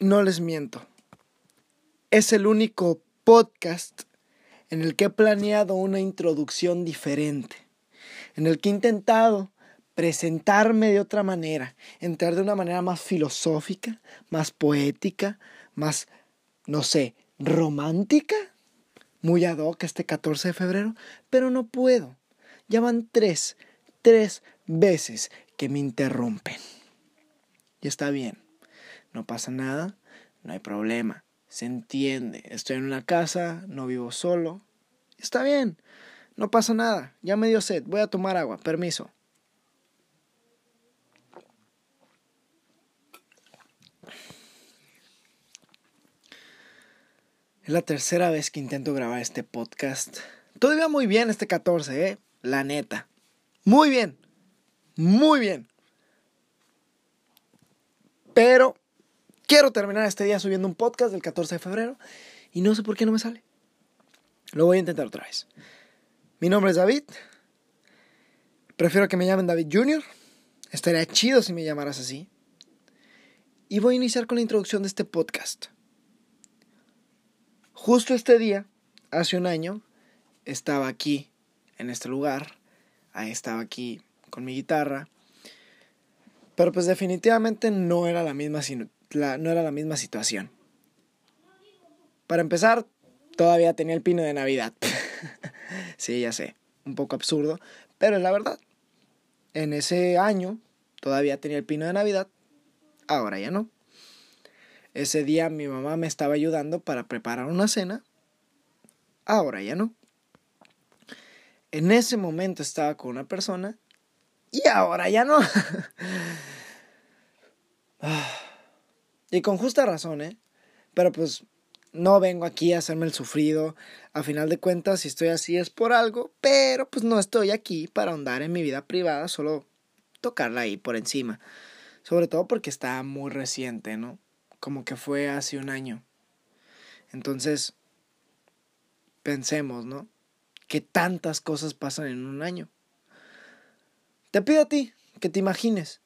no les miento. Es el único podcast en el que he planeado una introducción diferente, en el que he intentado presentarme de otra manera, entrar de una manera más filosófica, más poética, más, no sé, romántica, muy ad hoc este 14 de febrero, pero no puedo. Ya van tres, tres veces que me interrumpen. Y está bien, no pasa nada, no hay problema, se entiende. Estoy en una casa, no vivo solo. Está bien, no pasa nada, ya me dio sed, voy a tomar agua, permiso. Es la tercera vez que intento grabar este podcast. Todo iba muy bien este 14, ¿eh? La neta. Muy bien. Muy bien. Pero quiero terminar este día subiendo un podcast del 14 de febrero y no sé por qué no me sale. Lo voy a intentar otra vez. Mi nombre es David. Prefiero que me llamen David Jr. Estaría chido si me llamaras así. Y voy a iniciar con la introducción de este podcast. Justo este día, hace un año, estaba aquí, en este lugar, ahí estaba aquí con mi guitarra, pero pues definitivamente no era la misma, no era la misma situación. Para empezar, todavía tenía el pino de Navidad. sí, ya sé, un poco absurdo, pero es la verdad. En ese año todavía tenía el pino de Navidad, ahora ya no. Ese día mi mamá me estaba ayudando para preparar una cena. Ahora ya no. En ese momento estaba con una persona y ahora ya no. y con justa razón, ¿eh? Pero pues no vengo aquí a hacerme el sufrido. A final de cuentas, si estoy así es por algo, pero pues no estoy aquí para ahondar en mi vida privada, solo tocarla ahí por encima. Sobre todo porque está muy reciente, ¿no? como que fue hace un año. Entonces, pensemos, ¿no? Que tantas cosas pasan en un año. Te pido a ti que te imagines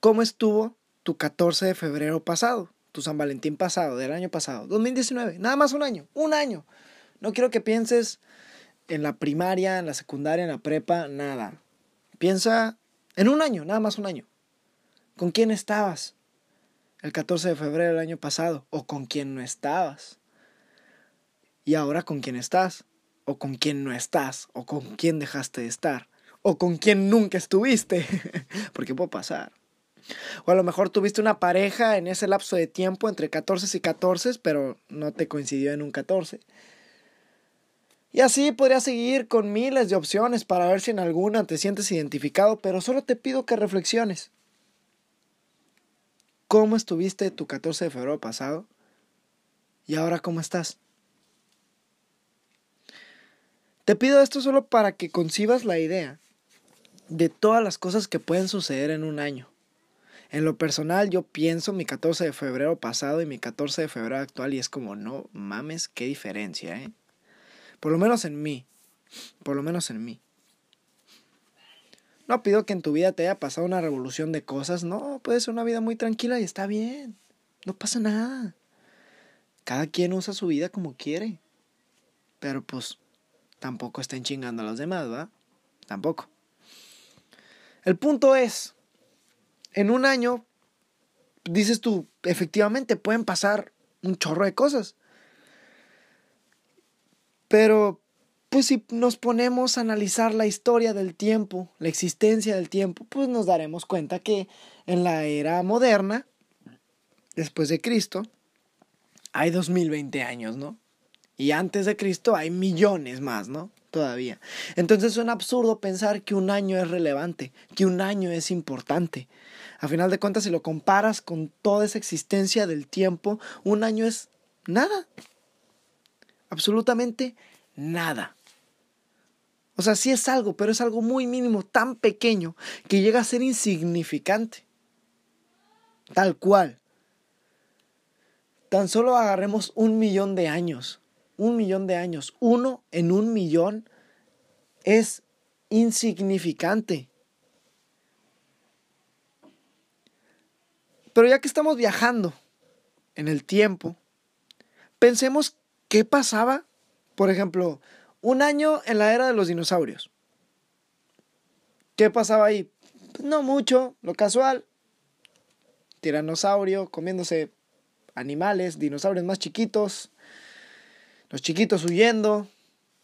cómo estuvo tu 14 de febrero pasado, tu San Valentín pasado, del año pasado, 2019, nada más un año, un año. No quiero que pienses en la primaria, en la secundaria, en la prepa, nada. Piensa en un año, nada más un año. ¿Con quién estabas? el 14 de febrero del año pasado, o con quién no estabas. Y ahora con quién estás, o con quién no estás, o con quién dejaste de estar, o con quién nunca estuviste, porque puede pasar. O a lo mejor tuviste una pareja en ese lapso de tiempo entre 14 y 14, pero no te coincidió en un 14. Y así podría seguir con miles de opciones para ver si en alguna te sientes identificado, pero solo te pido que reflexiones. ¿Cómo estuviste tu 14 de febrero pasado? ¿Y ahora cómo estás? Te pido esto solo para que concibas la idea de todas las cosas que pueden suceder en un año. En lo personal yo pienso mi 14 de febrero pasado y mi 14 de febrero actual y es como, no mames, qué diferencia, ¿eh? Por lo menos en mí. Por lo menos en mí. No pido que en tu vida te haya pasado una revolución de cosas, no, puede ser una vida muy tranquila y está bien, no pasa nada. Cada quien usa su vida como quiere. Pero pues tampoco estén chingando a los demás, ¿va? Tampoco. El punto es, en un año, dices tú, efectivamente pueden pasar un chorro de cosas. Pero pues si nos ponemos a analizar la historia del tiempo, la existencia del tiempo, pues nos daremos cuenta que en la era moderna, después de Cristo, hay 2020 años, ¿no? Y antes de Cristo hay millones más, ¿no? Todavía. Entonces un absurdo pensar que un año es relevante, que un año es importante. A final de cuentas, si lo comparas con toda esa existencia del tiempo, un año es nada. Absolutamente nada. O sea, sí es algo, pero es algo muy mínimo, tan pequeño, que llega a ser insignificante. Tal cual. Tan solo agarremos un millón de años. Un millón de años. Uno en un millón es insignificante. Pero ya que estamos viajando en el tiempo, pensemos qué pasaba, por ejemplo, un año en la era de los dinosaurios. ¿Qué pasaba ahí? Pues no mucho, lo casual. Tiranosaurio comiéndose animales, dinosaurios más chiquitos, los chiquitos huyendo,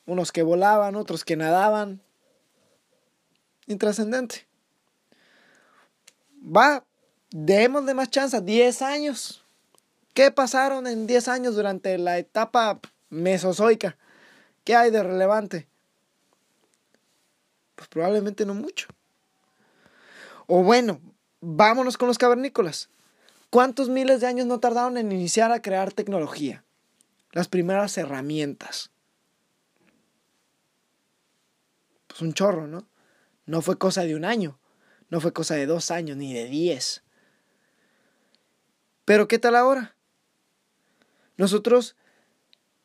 unos que volaban, otros que nadaban. Intrascendente. Va, démosle más chance, 10 años. ¿Qué pasaron en 10 años durante la etapa mesozoica? ¿Qué hay de relevante? Pues probablemente no mucho. O bueno, vámonos con los cavernícolas. ¿Cuántos miles de años no tardaron en iniciar a crear tecnología? Las primeras herramientas. Pues un chorro, ¿no? No fue cosa de un año, no fue cosa de dos años, ni de diez. Pero ¿qué tal ahora? Nosotros,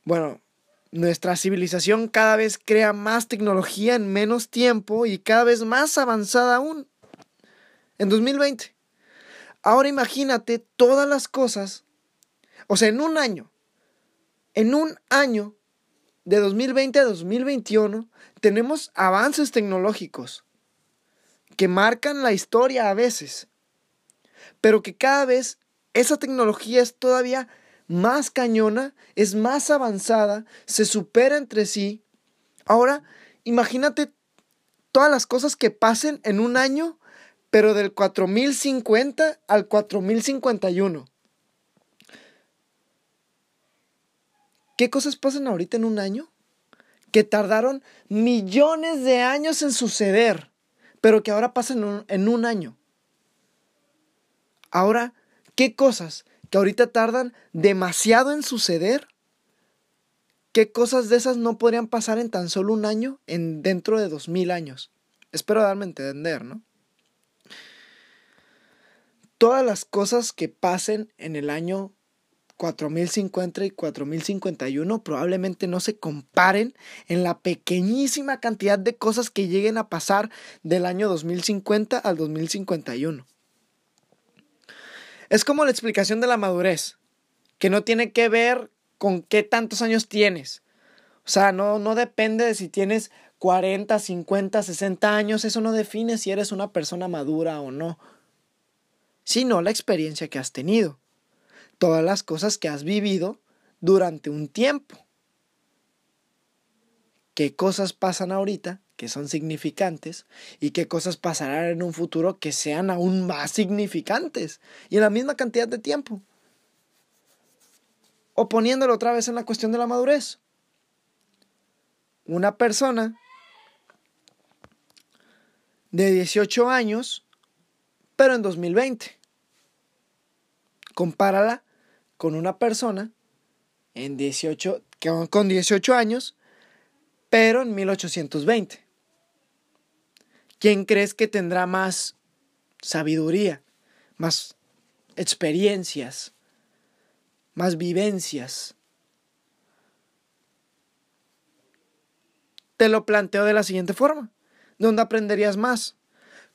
bueno, nuestra civilización cada vez crea más tecnología en menos tiempo y cada vez más avanzada aún. En 2020. Ahora imagínate todas las cosas, o sea, en un año, en un año, de 2020 a 2021, tenemos avances tecnológicos que marcan la historia a veces, pero que cada vez esa tecnología es todavía más cañona, es más avanzada, se supera entre sí. Ahora, imagínate todas las cosas que pasen en un año, pero del 4050 al 4051. ¿Qué cosas pasan ahorita en un año? Que tardaron millones de años en suceder, pero que ahora pasan en un, año. Ahora, ¿qué cosas que ahorita tardan demasiado en suceder. ¿Qué cosas de esas no podrían pasar en tan solo un año, en dentro de dos mil años? Espero darme a entender, ¿no? Todas las cosas que pasen en el año 4050 y 4051 probablemente no se comparen en la pequeñísima cantidad de cosas que lleguen a pasar del año 2050 al 2051. Es como la explicación de la madurez, que no tiene que ver con qué tantos años tienes. O sea, no, no depende de si tienes 40, 50, 60 años, eso no define si eres una persona madura o no, sino la experiencia que has tenido, todas las cosas que has vivido durante un tiempo. ¿Qué cosas pasan ahorita que son significantes y qué cosas pasarán en un futuro que sean aún más significantes y en la misma cantidad de tiempo. O poniéndolo otra vez en la cuestión de la madurez. Una persona de 18 años, pero en 2020. Compárala con una persona en 18, con 18 años, pero en 1820. ¿Quién crees que tendrá más sabiduría, más experiencias, más vivencias? Te lo planteo de la siguiente forma. ¿Dónde aprenderías más?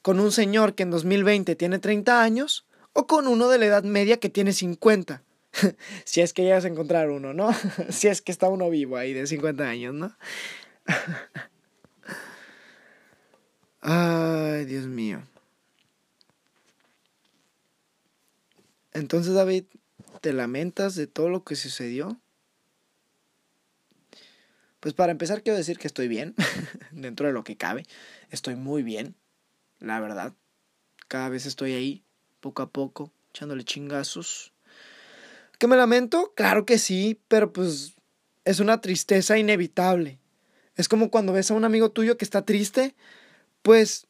¿Con un señor que en 2020 tiene 30 años o con uno de la edad media que tiene 50? si es que llegas a encontrar uno, ¿no? si es que está uno vivo ahí de 50 años, ¿no? Ay, Dios mío. Entonces, David, ¿te lamentas de todo lo que sucedió? Pues para empezar quiero decir que estoy bien, dentro de lo que cabe. Estoy muy bien, la verdad. Cada vez estoy ahí, poco a poco, echándole chingazos. ¿Que me lamento? Claro que sí, pero pues es una tristeza inevitable. Es como cuando ves a un amigo tuyo que está triste pues,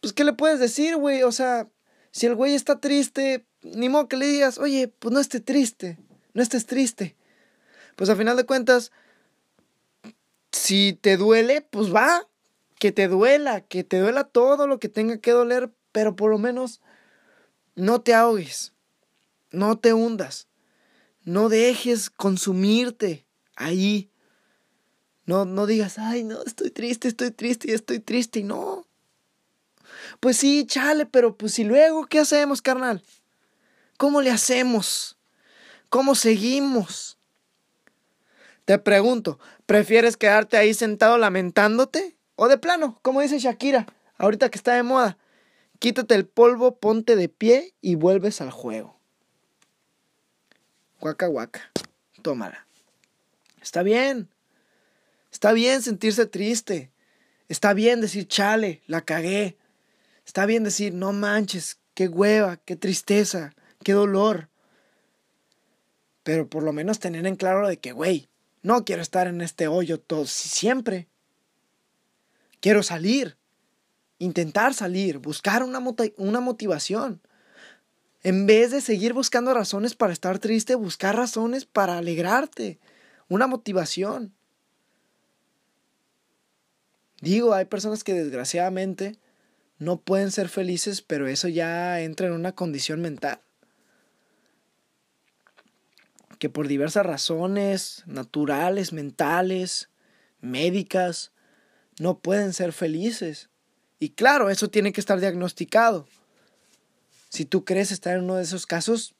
pues, ¿qué le puedes decir, güey? O sea, si el güey está triste, ni modo que le digas, oye, pues no estés triste, no estés triste. Pues a final de cuentas, si te duele, pues va, que te duela, que te duela todo lo que tenga que doler, pero por lo menos no te ahogues, no te hundas, no dejes consumirte ahí no, no digas, ay, no, estoy triste, estoy triste y estoy triste y no. Pues sí, chale, pero pues si luego, ¿qué hacemos, carnal? ¿Cómo le hacemos? ¿Cómo seguimos? Te pregunto, ¿prefieres quedarte ahí sentado lamentándote? O de plano, como dice Shakira, ahorita que está de moda, quítate el polvo, ponte de pie y vuelves al juego. Guaca guaca, tómala. Está bien, está bien sentirse triste, está bien decir chale, la cagué, está bien decir no manches, qué hueva, qué tristeza, qué dolor. Pero por lo menos tener en claro de que, güey, no quiero estar en este hoyo todo siempre. Quiero salir, intentar salir, buscar una, una motivación. En vez de seguir buscando razones para estar triste, buscar razones para alegrarte, una motivación. Digo, hay personas que desgraciadamente no pueden ser felices, pero eso ya entra en una condición mental que por diversas razones naturales, mentales, médicas, no pueden ser felices. Y claro, eso tiene que estar diagnosticado. Si tú crees estar en uno de esos casos,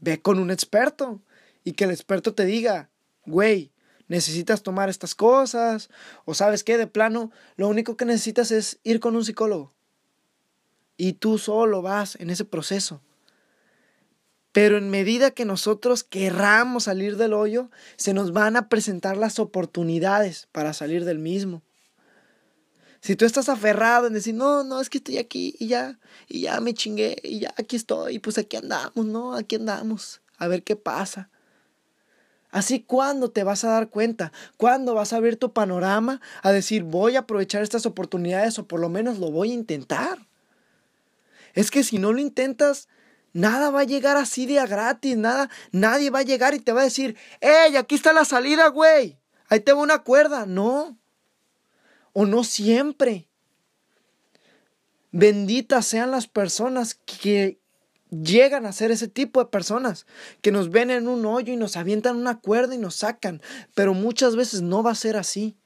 ve con un experto y que el experto te diga, güey, necesitas tomar estas cosas, o sabes qué, de plano, lo único que necesitas es ir con un psicólogo. Y tú solo vas en ese proceso. Pero en medida que nosotros querramos salir del hoyo, se nos van a presentar las oportunidades para salir del mismo. Si tú estás aferrado en decir, no, no, es que estoy aquí y ya, y ya me chingué, y ya aquí estoy, y pues aquí andamos, ¿no? Aquí andamos, a ver qué pasa. Así, ¿cuándo te vas a dar cuenta? ¿Cuándo vas a ver tu panorama a decir, voy a aprovechar estas oportunidades o por lo menos lo voy a intentar? Es que si no lo intentas, Nada va a llegar así de gratis, nada, nadie va a llegar y te va a decir, ¡Ey, aquí está la salida, güey! Ahí te una cuerda. No. O no siempre. Benditas sean las personas que llegan a ser ese tipo de personas, que nos ven en un hoyo y nos avientan una cuerda y nos sacan. Pero muchas veces no va a ser así.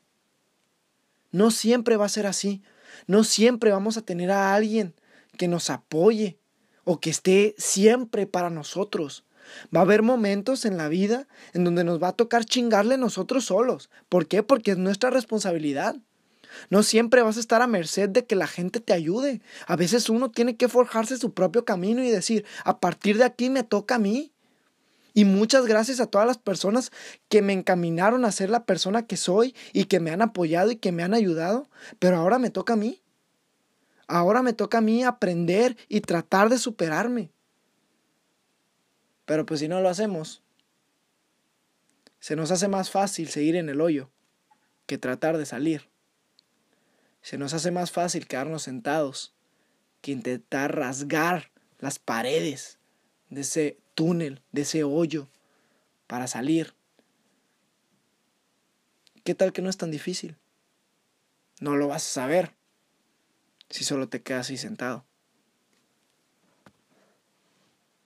No siempre va a ser así. No siempre vamos a tener a alguien que nos apoye o que esté siempre para nosotros. Va a haber momentos en la vida en donde nos va a tocar chingarle nosotros solos. ¿Por qué? Porque es nuestra responsabilidad. No siempre vas a estar a merced de que la gente te ayude. A veces uno tiene que forjarse su propio camino y decir, a partir de aquí me toca a mí. Y muchas gracias a todas las personas que me encaminaron a ser la persona que soy y que me han apoyado y que me han ayudado. Pero ahora me toca a mí. Ahora me toca a mí aprender y tratar de superarme. Pero pues si no lo hacemos, se nos hace más fácil seguir en el hoyo que tratar de salir. Se nos hace más fácil quedarnos sentados que intentar rasgar las paredes de ese túnel, de ese hoyo, para salir. ¿Qué tal que no es tan difícil? No lo vas a saber si solo te quedas así sentado.